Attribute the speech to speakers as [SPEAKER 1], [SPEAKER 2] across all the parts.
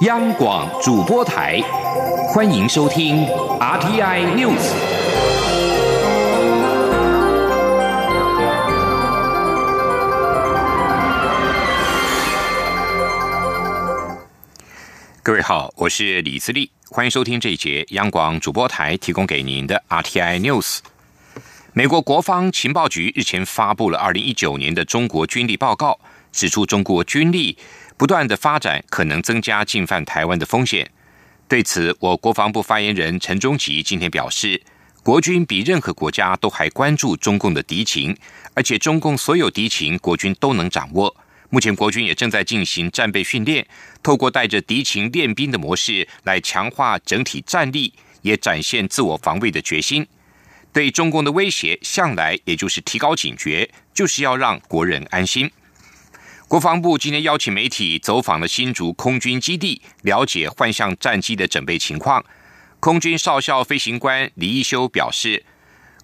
[SPEAKER 1] 央广主播台，欢迎收听 RTI News。各位好，我是李自立，欢迎收听这一节央广主播台提供给您的 RTI News。美国国防情报局日前发布了二零一九年的中国军力报告，指出中国军力不断的发展可能增加进犯台湾的风险。对此，我国防部发言人陈忠吉今天表示，国军比任何国家都还关注中共的敌情，而且中共所有敌情国军都能掌握。目前国军也正在进行战备训练，透过带着敌情练兵的模式来强化整体战力，也展现自我防卫的决心。对中共的威胁，向来也就是提高警觉，就是要让国人安心。国防部今天邀请媒体走访了新竹空军基地，了解幻象战机的准备情况。空军少校飞行官李一修表示，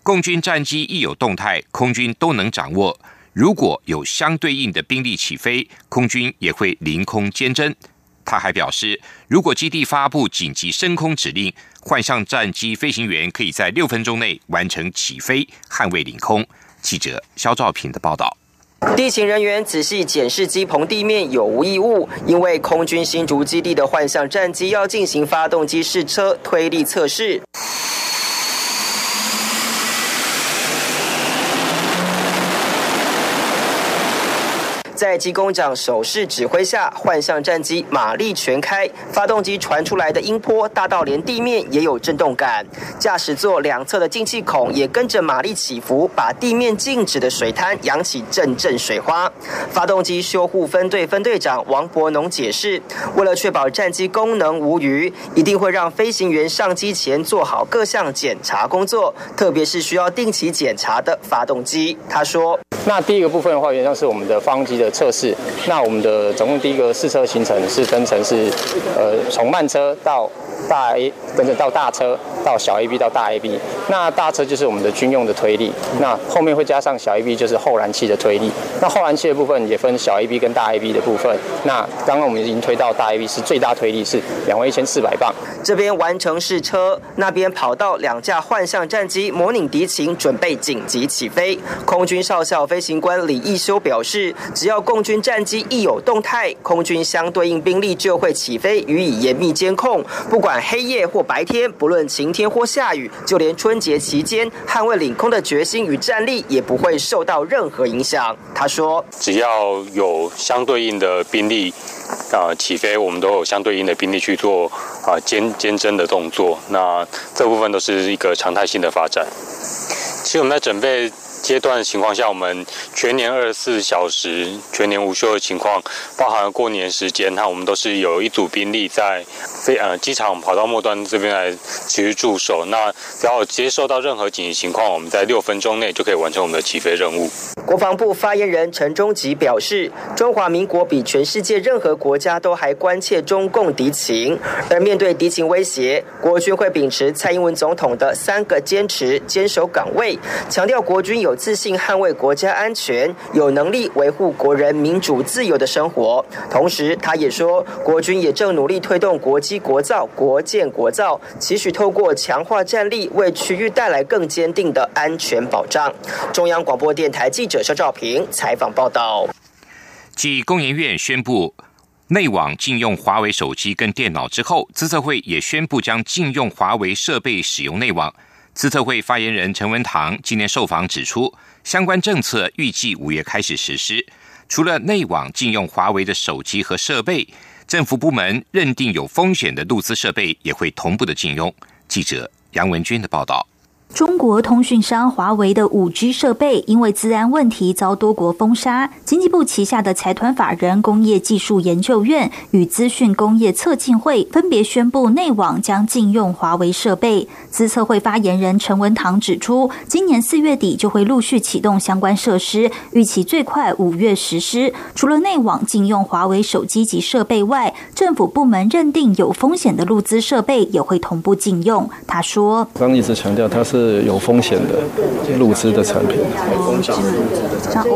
[SPEAKER 1] 共军战机一有动态，空军都能掌握。如果有相对应的兵力起飞，空军也会凌空监侦。他还表示，如果基地发布紧急升空指令，幻象战机飞行员可以在六分钟内完成起飞，捍卫领空。记者肖兆平的报道。
[SPEAKER 2] 地勤人员仔细检视机棚地面有无异物，因为空军新竹基地的幻象战机要进行发动机试车推力测试。在机工长手势指挥下，幻象战机马力全开，发动机传出来的音波大到连地面也有震动感。驾驶座两侧的进气孔也跟着马力起伏，把地面静止的水滩扬起阵阵水花。发动机修护分队分队长王伯农解释，为了确保战机功能无虞，一定会让飞行员上机前做好各项检查工作，特别是需要定期检查的发动机。他说：“
[SPEAKER 3] 那第一个部分的话，原上是我们的发动机的。”测试，那我们的总共第一个试车行程是分成是，呃，从慢车到大 A，跟着到大车。到小 A B 到大 A B，那大车就是我们的军用的推力，那后面会加上小 A B 就是后燃器的推力。那后燃器的部分也分小 A B 跟大 A B 的部分。那刚刚我们已经推到大 A B 是最大推力是两万一千四百磅。
[SPEAKER 2] 这边完成试车，那边跑到两架幻象战机模拟敌情，准备紧急起飞。空军少校飞行官李义修表示，只要共军战机一有动态，空军相对应兵力就会起飞予以严密监控，不管管黑夜或白天，不论晴。天或下雨，就连春节期间捍卫领空的决心与战力也不会受到任何影响。他说：“
[SPEAKER 4] 只要有相对应的兵力啊起飞，我们都有相对应的兵力去做啊监监侦的动作。那这部分都是一个常态性的发展。其实我们在准备。”阶段的情况下，我们全年二十四小时、全年无休的情况，包含过年时间，那我们都是有一组兵力在飞呃机场跑道末端这边来持续驻守。那只要接受到任何紧急情况，我们在六分钟内就可以完成我们的起飞任务。
[SPEAKER 2] 国防部发言人陈忠吉表示，中华民国比全世界任何国家都还关切中共敌情，而面对敌情威胁，国军会秉持蔡英文总统的三个坚持，坚守岗位，强调国军有。有自信捍卫国家安全，有能力维护国人民主自由的生活。同时，他也说，国军也正努力推动国机国造、国建国造，期许透过强化战力，为区域带来更坚定的安全保障。中央广播电台记者肖兆平采访报道。
[SPEAKER 1] 继工研院宣布内网禁用华为手机跟电脑之后，资策会也宣布将禁用华为设备使用内网。资策会发言人陈文堂今年受访指出，相关政策预计五月开始实施。除了内网禁用华为的手机和设备，政府部门认定有风险的录资设备也会同步的禁用。记者杨文军的报道。
[SPEAKER 5] 中国通讯商华为的五 G 设备因为治安问题遭多国封杀。经济部旗下的财团法人工业技术研究院与资讯工业测进会分别宣布，内网将禁用华为设备。资测会发言人陈文堂指出，今年四月底就会陆续启动相关设施，预期最快五月实施。除了内网禁用华为手机及设备外，政府部门认定有风险的录资设备也会同步禁用。他说：“
[SPEAKER 6] 刚一直强调，它是。”是有风险的入资的产品。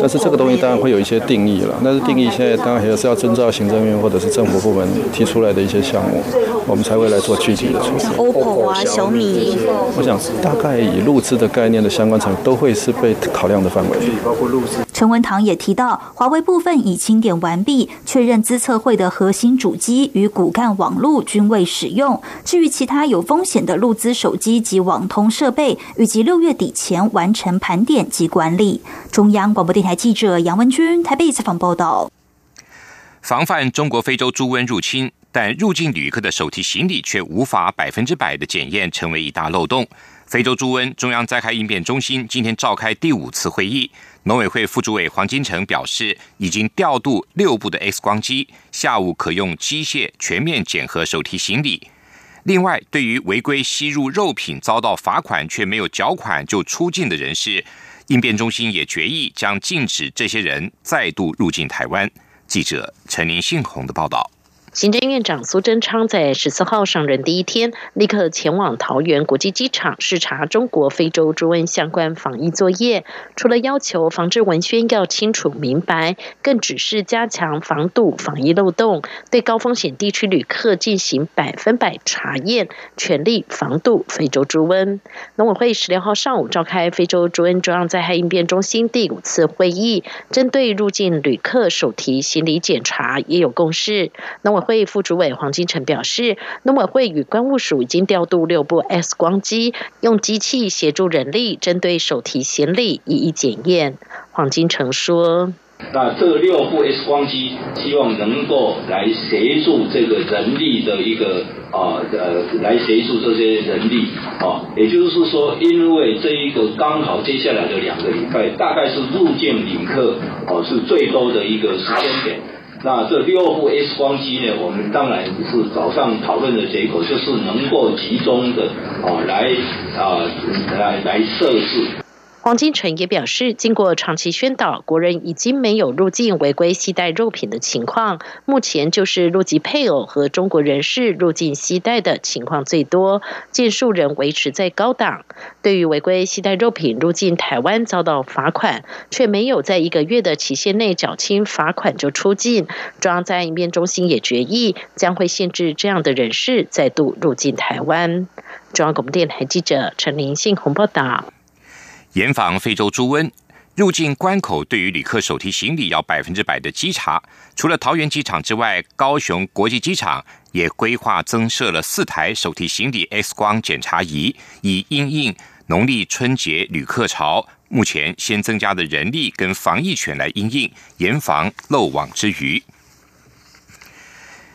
[SPEAKER 6] 但是这个东西当然会有一些定义了，但是定义现在当然还是要遵照行政院或者是政府部门提出来的一些项目，我们才会来做具体的措施。
[SPEAKER 5] OPPO 啊，小米，
[SPEAKER 6] 我想大概以入资的概念的相关产品都会是被考量的范围，包括入资。
[SPEAKER 5] 陈文堂也提到，华为部分已清点完毕，确认资测会的核心主机与骨干网络均未使用。至于其他有风险的录资手机及网通设备，预计六月底前完成盘点及管理。中央广播电台记者杨文君台北采访报道。
[SPEAKER 1] 防范中国非洲猪瘟入侵，但入境旅客的手提行李却无法百分之百的检验，成为一大漏洞。非洲猪瘟中央灾害应变中心今天召开第五次会议。农委会副主委黄金城表示，已经调度六部的 X 光机，下午可用机械全面检核手提行李。另外，对于违规吸入肉品遭到罚款却没有缴款就出境的人士，应变中心也决议将禁止这些人再度入境台湾。记者陈林信宏的报道。
[SPEAKER 7] 行政院长苏贞昌在十四号上任第一天，立刻前往桃园国际机场视察中国非洲猪瘟相关防疫作业。除了要求防治文宣要清楚明白，更指示加强防堵防疫漏洞，对高风险地区旅客进行百分百查验，全力防堵非洲猪瘟。农委会十六号上午召开非洲猪瘟中央灾害应变中心第五次会议，针对入境旅客手提行李检查也有共识。农委会副主委黄金城表示，农委会与关务署已经调度六部 X 光机，用机器协助人力针对手提行李一一检验。黄金城说：“
[SPEAKER 8] 那这六部 X 光机，希望能够来协助这个人力的一个啊呃，来协助这些人力啊，也就是说，因为这一个刚好接下来的两个礼拜，大概是入境旅客哦是最多的一个时间点。”那这六部 X 光机呢？我们当然是早上讨论的结果，就是能够集中的啊来啊来来设置。
[SPEAKER 7] 黄金城也表示，经过长期宣导，国人已经没有入境违规携带肉品的情况。目前就是入籍配偶和中国人士入境携带的情况最多，件数人维持在高档。对于违规携带肉品入境台湾遭到罚款，却没有在一个月的期限内缴清罚款就出境，中央在应变中心也决议将会限制这样的人士再度入境台湾。中央广播电台记者陈林信鸿报道。
[SPEAKER 1] 严防非洲猪瘟入境关口，对于旅客手提行李要百分之百的稽查。除了桃园机场之外，高雄国际机场也规划增设了四台手提行李 X 光检查仪，以应应农历春节旅客潮。目前先增加的人力跟防疫犬来应应，严防漏网之鱼。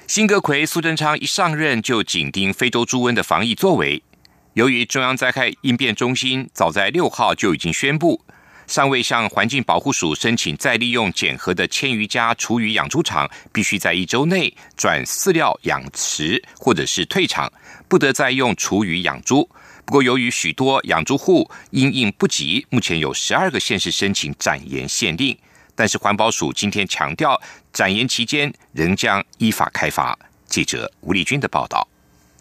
[SPEAKER 1] 辛格奎苏贞昌一上任就紧盯非洲猪瘟的防疫作为。由于中央灾害应变中心早在六号就已经宣布，尚未向环境保护署申请再利用检核的千余家厨余养猪场，必须在一周内转饲料养殖或者是退场，不得再用厨余养猪。不过，由于许多养猪户因应不及，目前有十二个县市申请展延限令。但是环保署今天强调，展延期间仍将依法开发。记者吴丽君的报道。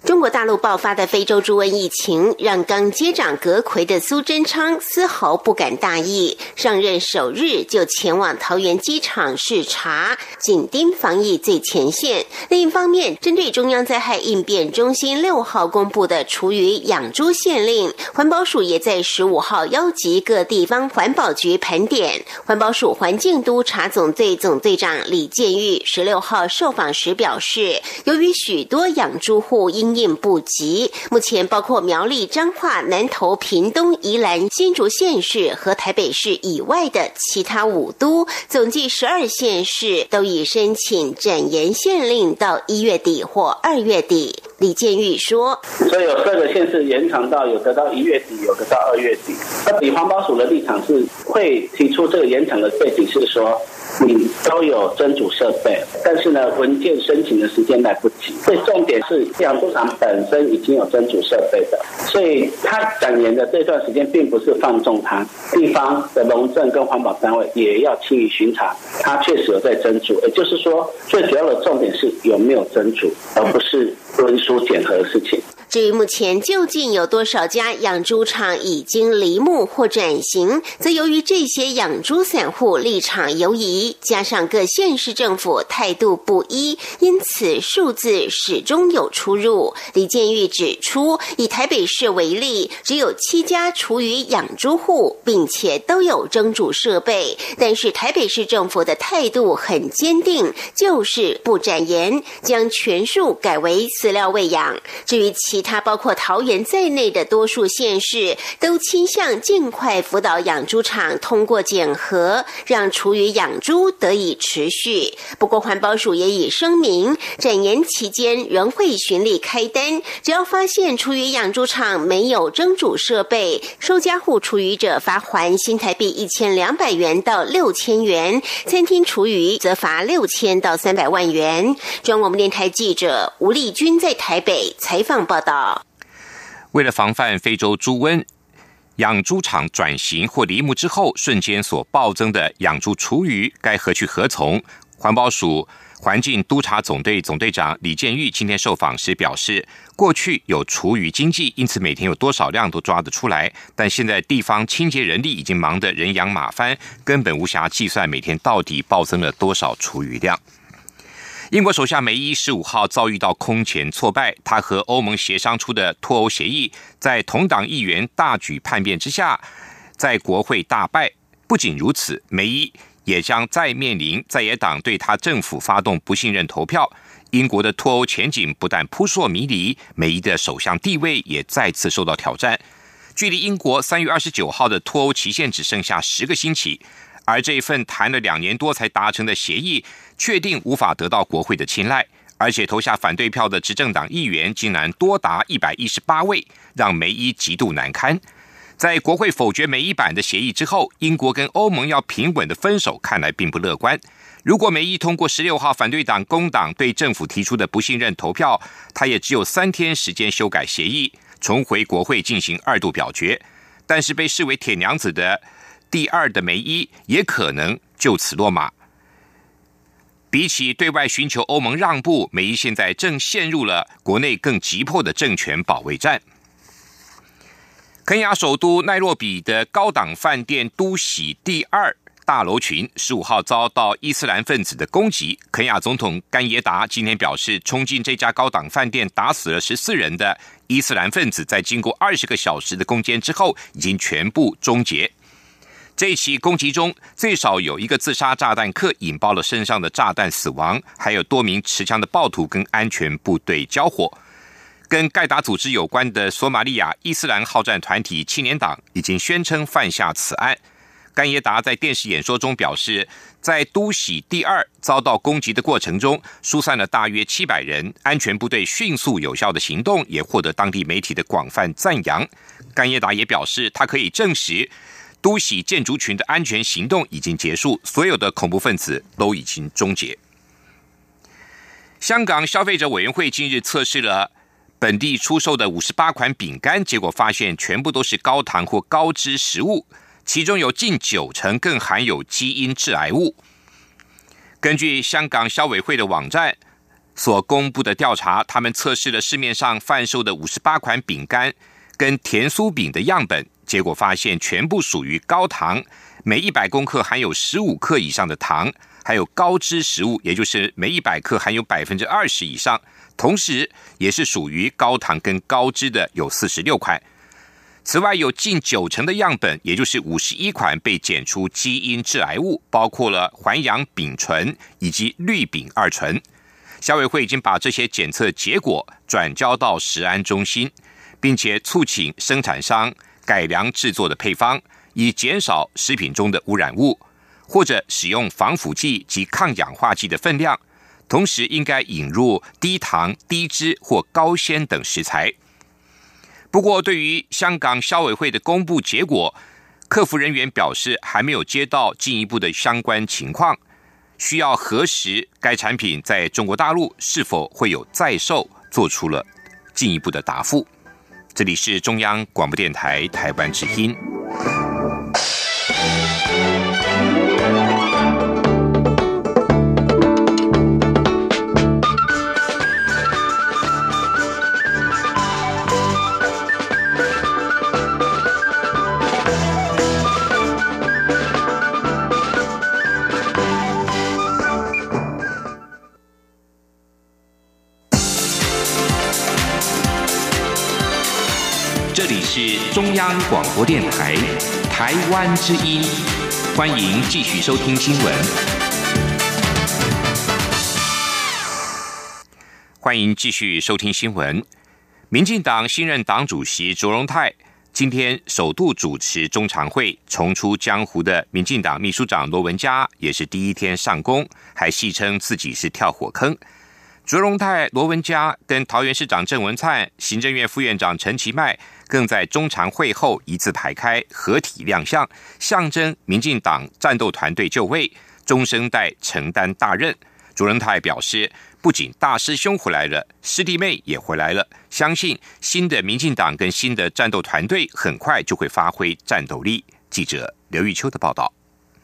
[SPEAKER 9] 中国大陆爆发的非洲猪瘟疫情，让刚接掌阁魁的苏贞昌丝毫不敢大意。上任首日就前往桃园机场视察，紧盯防疫最前线。另一方面，针对中央灾害应变中心六号公布的厨余养猪限令，环保署也在十五号邀集各地方环保局盘点。环保署环境督察总队总队长李建玉十六号受访时表示，由于许多养猪户因应不及，目前包括苗栗、彰化、南投、屏东、宜兰、新竹县市和台北市以外的其他五都，总计十二县市都已申请展延限令到一月底或二月底。李建玉说：“
[SPEAKER 10] 所以有各个县市延长到有的到一月底，有的到二月底。那以环保署的立场是会提出这个延长的背景是说。”你都有蒸煮设备，但是呢，文件申请的时间来不及。最重点是养猪场本身已经有蒸煮设备的，所以他展延的这段时间并不是放纵他，地方的农政跟环保单位也要轻于巡查，他确实有在蒸煮。也就是说，最主要的重点是有没有蒸煮，而不是文书检核的事情。
[SPEAKER 9] 至于目前究竟有多少家养猪场已经离牧或转型，则由于这些养猪散户立场犹疑，加上各县市政府态度不一，因此数字始终有出入。李建玉指出，以台北市为例，只有七家厨余养猪户，并且都有蒸煮设备，但是台北市政府的态度很坚定，就是不展言，将全数改为饲料喂养。至于其他包括桃园在内的多数县市都倾向尽快辅导养猪场通过检核，让厨余养猪得以持续。不过环保署也已声明，展延期间仍会循例开单，只要发现厨余养猪场没有蒸煮设备，收家户厨余者罚还新台币一千两百元到六千元，餐厅厨余则罚六千到三百万元。中央电台记者吴丽君在台北采访报道。
[SPEAKER 1] 为了防范非洲猪瘟，养猪场转型或离牧之后瞬间所暴增的养猪厨余，该何去何从？环保署环境督察总队总队长李建玉今天受访时表示，过去有厨余经济，因此每天有多少量都抓得出来，但现在地方清洁人力已经忙得人仰马翻，根本无暇计算每天到底暴增了多少厨余量。英国首相梅伊十五号遭遇到空前挫败，他和欧盟协商出的脱欧协议，在同党议员大举叛变之下，在国会大败。不仅如此，梅伊也将再面临在野党对他政府发动不信任投票。英国的脱欧前景不但扑朔迷离，梅伊的首相地位也再次受到挑战。距离英国三月二十九号的脱欧期限只剩下十个星期。而这一份谈了两年多才达成的协议，确定无法得到国会的青睐，而且投下反对票的执政党议员竟然多达一百一十八位，让梅伊极度难堪。在国会否决梅伊版的协议之后，英国跟欧盟要平稳的分手，看来并不乐观。如果梅伊通过十六号反对党工党对政府提出的不信任投票，他也只有三天时间修改协议，重回国会进行二度表决。但是被视为铁娘子的。第二的梅伊也可能就此落马。比起对外寻求欧盟让步，美伊现在正陷入了国内更急迫的政权保卫战。肯亚首都奈洛比的高档饭店都喜第二大楼群十五号遭到伊斯兰分子的攻击。肯亚总统甘耶达今天表示，冲进这家高档饭店打死了十四人的伊斯兰分子，在经过二十个小时的攻坚之后，已经全部终结。这起攻击中，最少有一个自杀炸弹客引爆了身上的炸弹死亡，还有多名持枪的暴徒跟安全部队交火。跟盖达组织有关的索马利亚伊斯兰好战团体青年党已经宣称犯下此案。甘耶达在电视演说中表示，在都喜第二遭到攻击的过程中，疏散了大约七百人，安全部队迅速有效的行动也获得当地媒体的广泛赞扬。甘耶达也表示，他可以证实。都喜建筑群的安全行动已经结束，所有的恐怖分子都已经终结。香港消费者委员会近日测试了本地出售的五十八款饼干，结果发现全部都是高糖或高脂食物，其中有近九成更含有基因致癌物。根据香港消委会的网站所公布的调查，他们测试了市面上贩售的五十八款饼干跟甜酥饼的样本。结果发现，全部属于高糖，每一百公克含有十五克以上的糖；还有高脂食物，也就是每一百克含有百分之二十以上，同时也是属于高糖跟高脂的有四十六款。此外，有近九成的样本，也就是五十一款被检出基因致癌物，包括了环氧丙醇以及氯丙二醇。消委会已经把这些检测结果转交到食安中心，并且促请生产商。改良制作的配方，以减少食品中的污染物，或者使用防腐剂及抗氧化剂的分量。同时，应该引入低糖、低脂或高纤等食材。不过，对于香港消委会的公布结果，客服人员表示还没有接到进一步的相关情况，需要核实该产品在中国大陆是否会有在售，做出了进一步的答复。这里是中央广播电台台湾之音。是中央广播电台台湾之音，欢迎继续收听新闻。欢迎继续收听新闻。民进党新任党主席卓荣泰今天首度主持中常会，重出江湖的民进党秘书长罗文嘉也是第一天上工，还戏称自己是跳火坑。卓荣泰、罗文嘉跟桃园市长郑文灿、行政院副院长陈其迈，更在中常会后一字排开合体亮相，象征民进党战斗团队就位，中生代承担大任。朱荣泰表示，不仅大师兄回来了，师弟妹也回来了，相信新的民进党跟新的战斗团队很快就会发挥战斗力。记者刘玉秋的报道。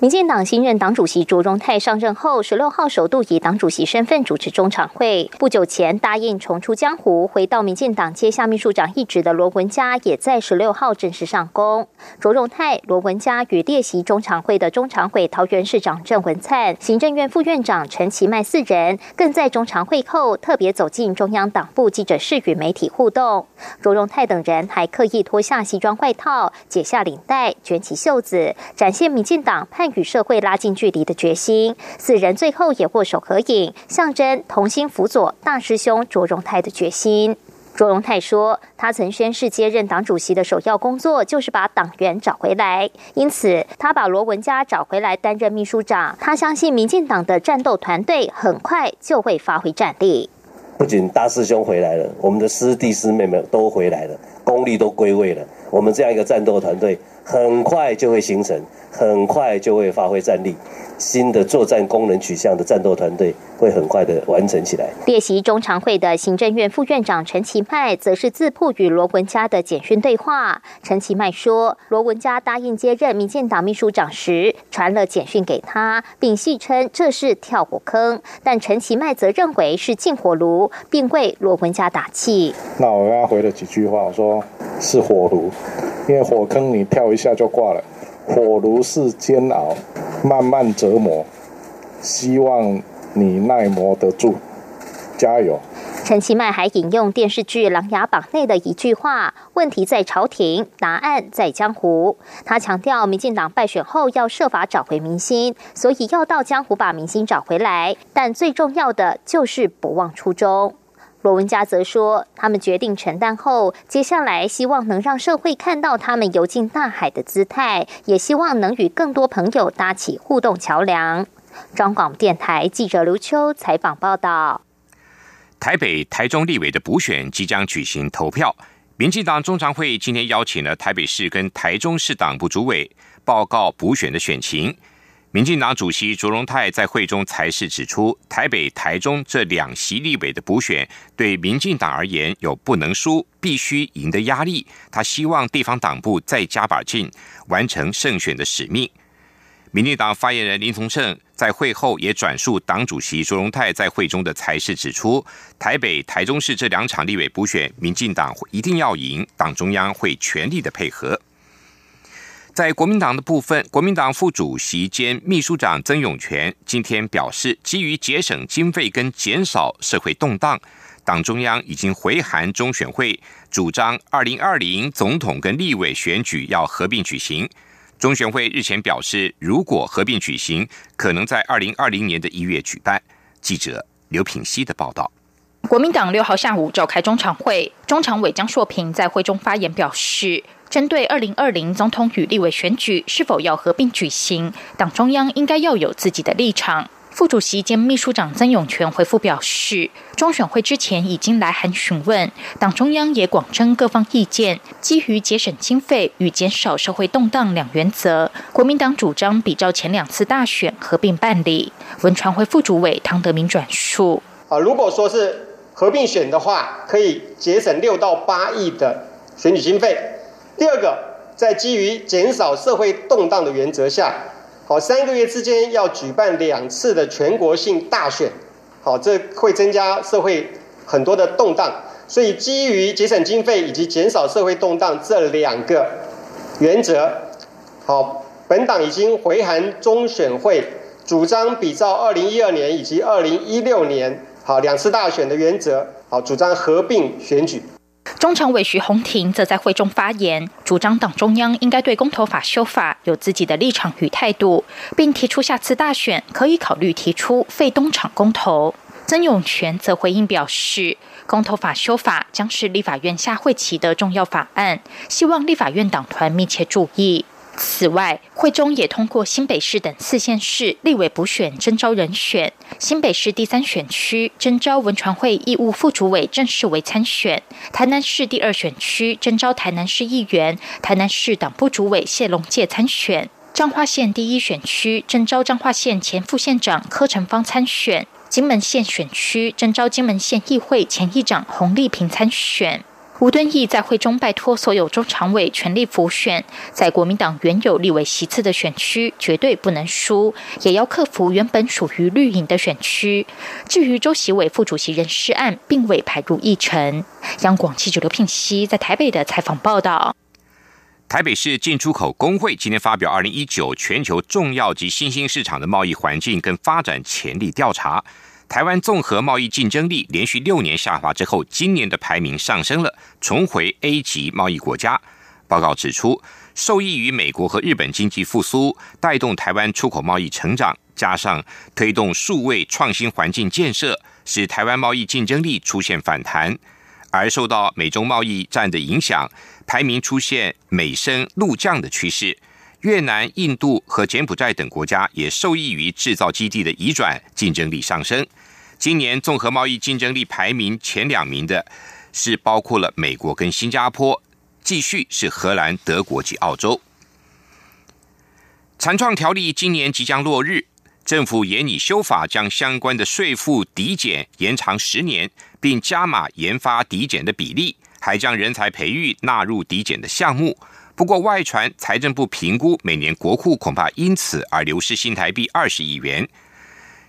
[SPEAKER 11] 民进党新任党主席卓荣泰上任后，十六号首度以党主席身份主持中常会。不久前答应重出江湖，回到民进党接下秘书长一职的罗文嘉，也在十六号正式上工。卓荣泰、罗文嘉与列席中常会的中常会桃园市长郑文灿、行政院副院长陈其迈四人，更在中常会后特别走进中央党部记者室与媒体互动。卓荣泰等人还刻意脱下西装外套，解下领带，卷起袖子，展现民进党派。与社会拉近距离的决心，四人最后也握手合影，象征同心辅佐大师兄卓荣泰的决心。卓荣泰说，他曾宣誓接任党主席的首要工作就是把党员找回来，因此他把罗文嘉找回来担任秘书长。他相信民进党的战斗团队很快就会发挥战力。
[SPEAKER 12] 不仅大师兄回来了，我们的师弟师妹们都回来了，功力都归位了。我们这样一个战斗团队，很快就会形成。很快就会发挥战力，新的作战功能取向的战斗团队会很快的完成起来。
[SPEAKER 11] 列席中常会的行政院副院长陈其迈则是自曝与罗文嘉的简讯对话。陈其迈说，罗文嘉答应接任民进党秘书长时，传了简讯给他，并戏称这是跳火坑。但陈其迈则认为是进火炉，并为罗文嘉打气。
[SPEAKER 13] 那我跟他回了几句话，我说是火炉，因为火坑你跳一下就挂了。火炉是煎熬，慢慢折磨，希望你耐磨得住，加油。
[SPEAKER 11] 陈其迈还引用电视剧《琅琊榜》内的一句话：“问题在朝廷，答案在江湖。”他强调，民进党败选后要设法找回民心，所以要到江湖把民心找回来。但最重要的就是不忘初衷。罗文嘉则说，他们决定承担后，接下来希望能让社会看到他们游进大海的姿态，也希望能与更多朋友搭起互动桥梁。中广电台记者刘秋采访报道。
[SPEAKER 1] 台北、台中立委的补选即将举行投票，民进党中常会今天邀请了台北市跟台中市党部主委报告补选的选情。民进党主席卓荣泰在会中才是指出，台北、台中这两席立委的补选对民进党而言有不能输、必须赢的压力。他希望地方党部再加把劲，完成胜选的使命。民进党发言人林从胜在会后也转述党主席卓荣泰在会中的才是指出，台北、台中市这两场立委补选，民进党一定要赢，党中央会全力的配合。在国民党的部分，国民党副主席兼秘书长曾永权今天表示，基于节省经费跟减少社会动荡，党中央已经回函中选会，主张二零二零总统跟立委选举要合并举行。中选会日前表示，如果合并举行，可能在二零二零年的一月举办。记者刘品熙的报道。
[SPEAKER 14] 国民党六号下午召开中常会，中常委江硕平在会中发言表示。针对二零二零总统与立委选举是否要合并举行，党中央应该要有自己的立场。副主席兼秘书长曾永权回复表示，中选会之前已经来函询问，党中央也广征各方意见，基于节省经费与减少社会动荡两原则，国民党主张比照前两次大选合并办理。文传会副主委唐德明转述：
[SPEAKER 15] 啊，如果说是合并选的话，可以节省六到八亿的选举经费。第二个，在基于减少社会动荡的原则下，好，三个月之间要举办两次的全国性大选，好，这会增加社会很多的动荡，所以基于节省经费以及减少社会动荡这两个原则，好，本党已经回函中选会，主张比照二零一二年以及二零一六年好两次大选的原则，好，主张合并选举。
[SPEAKER 14] 中常委徐宏庭则在会中发言，主张党中央应该对公投法修法有自己的立场与态度，并提出下次大选可以考虑提出废东厂公投。曾永权则回应表示，公投法修法将是立法院下会期的重要法案，希望立法院党团密切注意。此外，会中也通过新北市等四县市立委补选征召人选。新北市第三选区征召文传会义务副主委郑世维参选；台南市第二选区征召台南市议员、台南市党部主委谢龙介参选；彰化县第一选区征召彰化县前副县长柯成芳参选；金门县选区征召金门县议会前议长洪立平参选。吴敦义在会中拜托所有中常委全力辅选，在国民党原有立委席次的选区绝对不能输，也要克服原本属于绿营的选区。至于周习伟副主席人事案，并未排入议程。央广记者刘聘熙在台北的采访报道。
[SPEAKER 1] 台北市进出口工会今天发表《二零一九全球重要及新兴市场的贸易环境跟发展潜力调查》。台湾综合贸易竞争力连续六年下滑之后，今年的排名上升了，重回 A 级贸易国家。报告指出，受益于美国和日本经济复苏，带动台湾出口贸易成长，加上推动数位创新环境建设，使台湾贸易竞争力出现反弹。而受到美中贸易战的影响，排名出现美升陆降的趋势。越南、印度和柬埔寨等国家也受益于制造基地的移转，竞争力上升。今年综合贸易竞争力排名前两名的是包括了美国跟新加坡，继续是荷兰、德国及澳洲。残创条例今年即将落日，政府也拟修法，将相关的税负抵减延长十年，并加码研发抵减的比例，还将人才培育纳入抵减的项目。不过，外传财政部评估，每年国库恐怕因此而流失新台币二十亿元。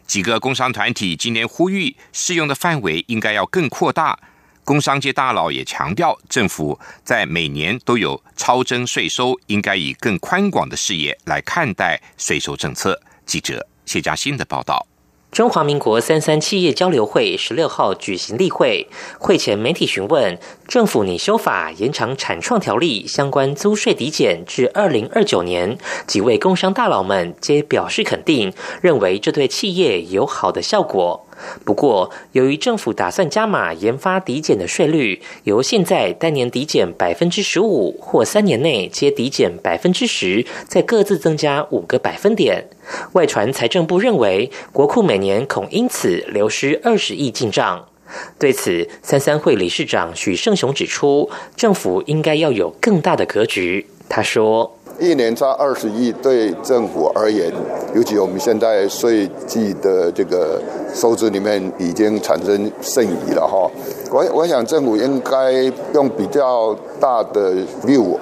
[SPEAKER 1] 几个工商团体今年呼吁，适用的范围应该要更扩大。工商界大佬也强调，政府在每年都有超征税收，应该以更宽广的视野来看待税收政策。记者谢佳欣的报道。
[SPEAKER 16] 中华民国三三企业交流会十六号举行例会，会前媒体询问政府拟修法延长产创条例相关租税抵减至二零二九年，几位工商大佬们皆表示肯定，认为这对企业有好的效果。不过，由于政府打算加码研发抵减的税率，由现在单年抵减百分之十五，或三年内皆抵减百分之十，再各自增加五个百分点。外传财政部认为，国库每年恐因此流失二十亿进账。对此，三三会理事长许胜雄指出，政府应该要有更大的格局。他说。
[SPEAKER 17] 一年差二十亿，对政府而言，尤其我们现在税季的这个收支里面已经产生剩余了哈。我我想政府应该用比较大的 view，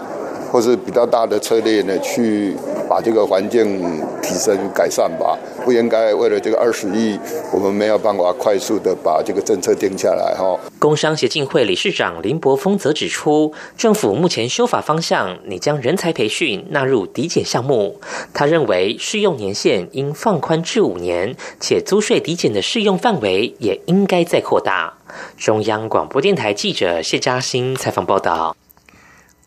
[SPEAKER 17] 或是比较大的策略呢，去把这个环境提升改善吧。不应该为了这个二十亿，我们没有办法快速的把这个政策定下来哈。
[SPEAKER 16] 工商协进会理事长林柏峰则指出，政府目前修法方向，拟将人才培训纳入抵减项目。他认为适用年限应放宽至五年，且租税抵减的适用范围也应该再扩大。中央广播电台记者谢嘉欣采访报道。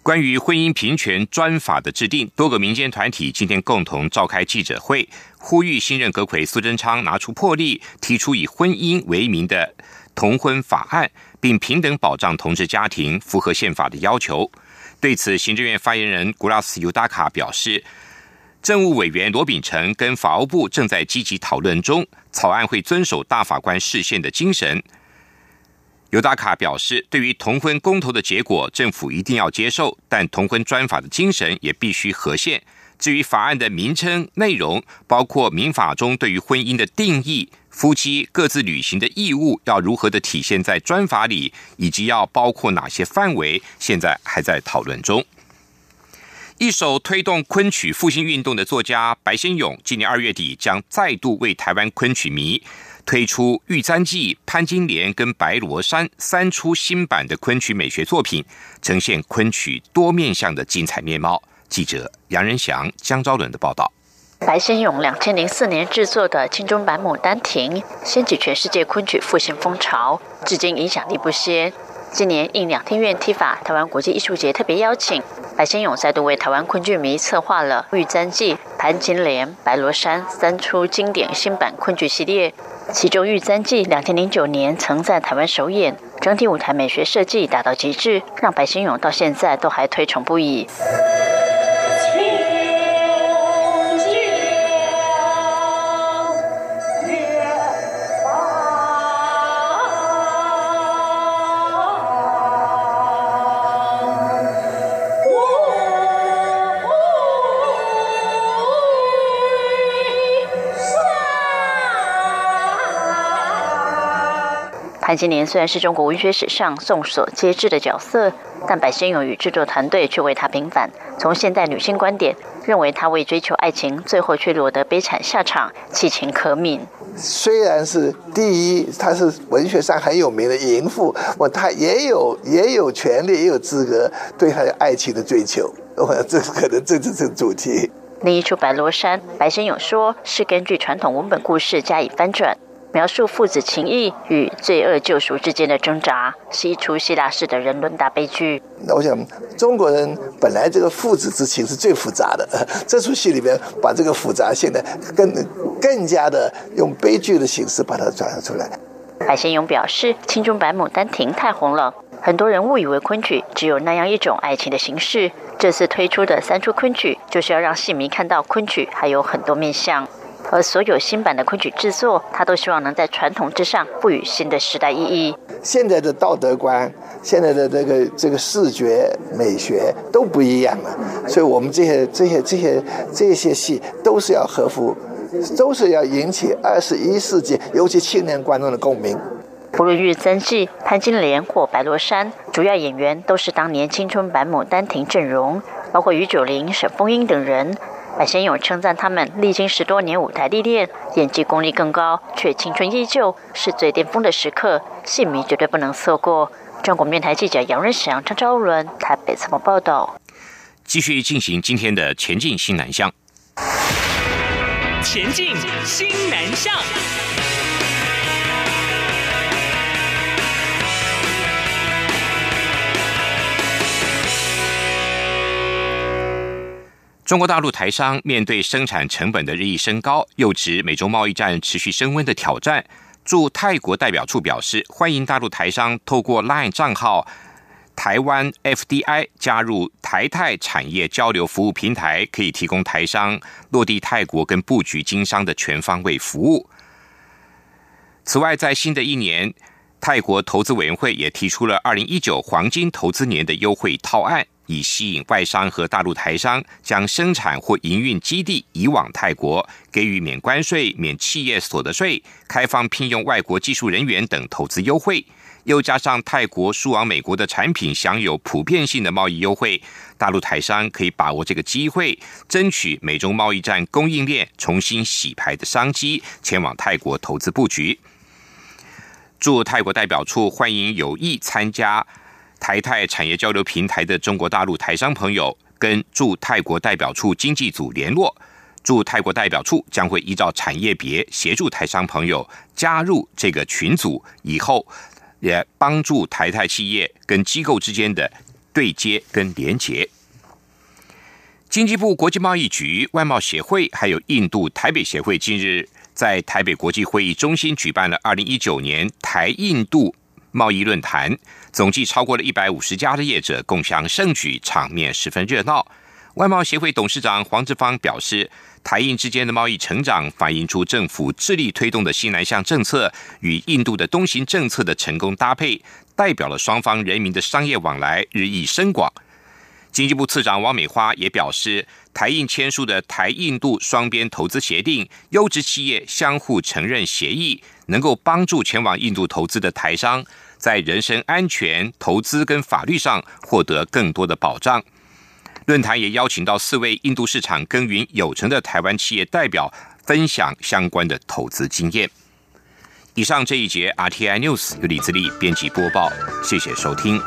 [SPEAKER 1] 关于婚姻平权专法的制定，多个民间团体今天共同召开记者会，呼吁新任阁魁苏贞昌拿出魄力，提出以婚姻为名的同婚法案，并平等保障同志家庭，符合宪法的要求。对此，行政院发言人古拉斯尤达卡表示，政务委员罗秉成跟法务部正在积极讨论中，草案会遵守大法官视线的精神。尤达卡表示，对于同婚公投的结果，政府一定要接受，但同婚专法的精神也必须合宪。至于法案的名称内容，包括民法中对于婚姻的定义、夫妻各自履行的义务要如何的体现在专法里，以及要包括哪些范围，现在还在讨论中。一手推动昆曲复兴运动的作家白先勇，今年二月底将再度为台湾昆曲迷。推出《玉簪记》《潘金莲》跟《白罗山》三出新版的昆曲美学作品，呈现昆曲多面向的精彩面貌。记者杨仁祥、江昭伦的报道。
[SPEAKER 18] 白先勇两千零四年制作的金钟版《牡丹亭》，掀起全世界昆曲复兴风潮，至今影响力不歇。今年应两厅院踢法台湾国际艺术节特别邀请，白先勇再度为台湾昆剧迷策划了《玉簪记》《潘金莲》《白罗山》三出经典新版昆剧系列。其中《玉簪记》两千零九年曾在台湾首演，整体舞台美学设计达到极致，让白先勇到现在都还推崇不已。潘金莲虽然是中国文学史上众所皆知的角色，但白先勇与制作团队却为她平反。从现代女性观点，认为她为追求爱情，最后却落得悲惨下场，弃情可悯。
[SPEAKER 19] 虽然是第一，她是文学上很有名的淫妇，我她也有也有权利，也有资格对她的爱情的追求。我这可能这就是主题。
[SPEAKER 18] 另一出《白罗山》，白先勇说是根据传统文本故事加以翻转。描述父子情谊与罪恶救赎之间的挣扎，是一出希腊式的人伦大悲剧。
[SPEAKER 19] 那我想，中国人本来这个父子之情是最复杂的，这出戏里面把这个复杂性的，更更加的用悲剧的形式把它转出来。
[SPEAKER 18] 白先勇表示，青中版《牡丹亭》太红了，很多人误以为昆曲只有那样一种爱情的形式。这次推出的三出昆曲，就是要让戏迷看到昆曲还有很多面相。而所有新版的昆曲制作，他都希望能在传统之上赋予新的时代意义。
[SPEAKER 19] 现在的道德观，现在的这个这个视觉美学都不一样了，所以我们这些这些这些这些戏都是要合乎，都是要引起二十一世纪尤其青年观众的共鸣。
[SPEAKER 18] 不论《玉簪记》、潘金莲或《白罗山》，主要演员都是当年青春版《牡丹亭》阵容，包括于九龄、沈凤英等人。白先勇称赞他们历经十多年舞台历练，演技功力更高，却青春依旧，是最巅峰的时刻，戏迷绝对不能错过。中国电台记者杨仁祥、张昭伦台北采访报道。
[SPEAKER 1] 继续进行今天的前进新南向。
[SPEAKER 20] 前进新南向。
[SPEAKER 1] 中国大陆台商面对生产成本的日益升高，又指美中贸易战持续升温的挑战，驻泰国代表处表示，欢迎大陆台商透过 LINE 账号台湾 FDI 加入台泰产业交流服务平台，可以提供台商落地泰国跟布局经商的全方位服务。此外，在新的一年，泰国投资委员会也提出了二零一九黄金投资年的优惠套案。以吸引外商和大陆台商将生产或营运基地移往泰国，给予免关税、免企业所得税、开放聘用外国技术人员等投资优惠，又加上泰国输往美国的产品享有普遍性的贸易优惠，大陆台商可以把握这个机会，争取美中贸易战供应链重新洗牌的商机，前往泰国投资布局。驻泰国代表处欢迎有意参加。台泰产业交流平台的中国大陆台商朋友跟驻泰国代表处经济组联络，驻泰国代表处将会依照产业别协助台商朋友加入这个群组，以后也帮助台泰企业跟机构之间的对接跟连结。经济部国际贸易局、外贸协会还有印度台北协会近日在台北国际会议中心举办了二零一九年台印度。贸易论坛总计超过了一百五十家的业者共享盛举，场面十分热闹。外贸协会董事长黄志芳表示，台印之间的贸易成长反映出政府致力推动的新南向政策与印度的东行政策的成功搭配，代表了双方人民的商业往来日益深广。经济部次长王美花也表示，台印签署的台印度双边投资协定，优质企业相互承认协议，能够帮助前往印度投资的台商。在人身安全、投资跟法律上获得更多的保障。论坛也邀请到四位印度市场耕耘有成的台湾企业代表，分享相关的投资经验。以上这一节 RTI News 由李自力编辑播报，谢谢收听。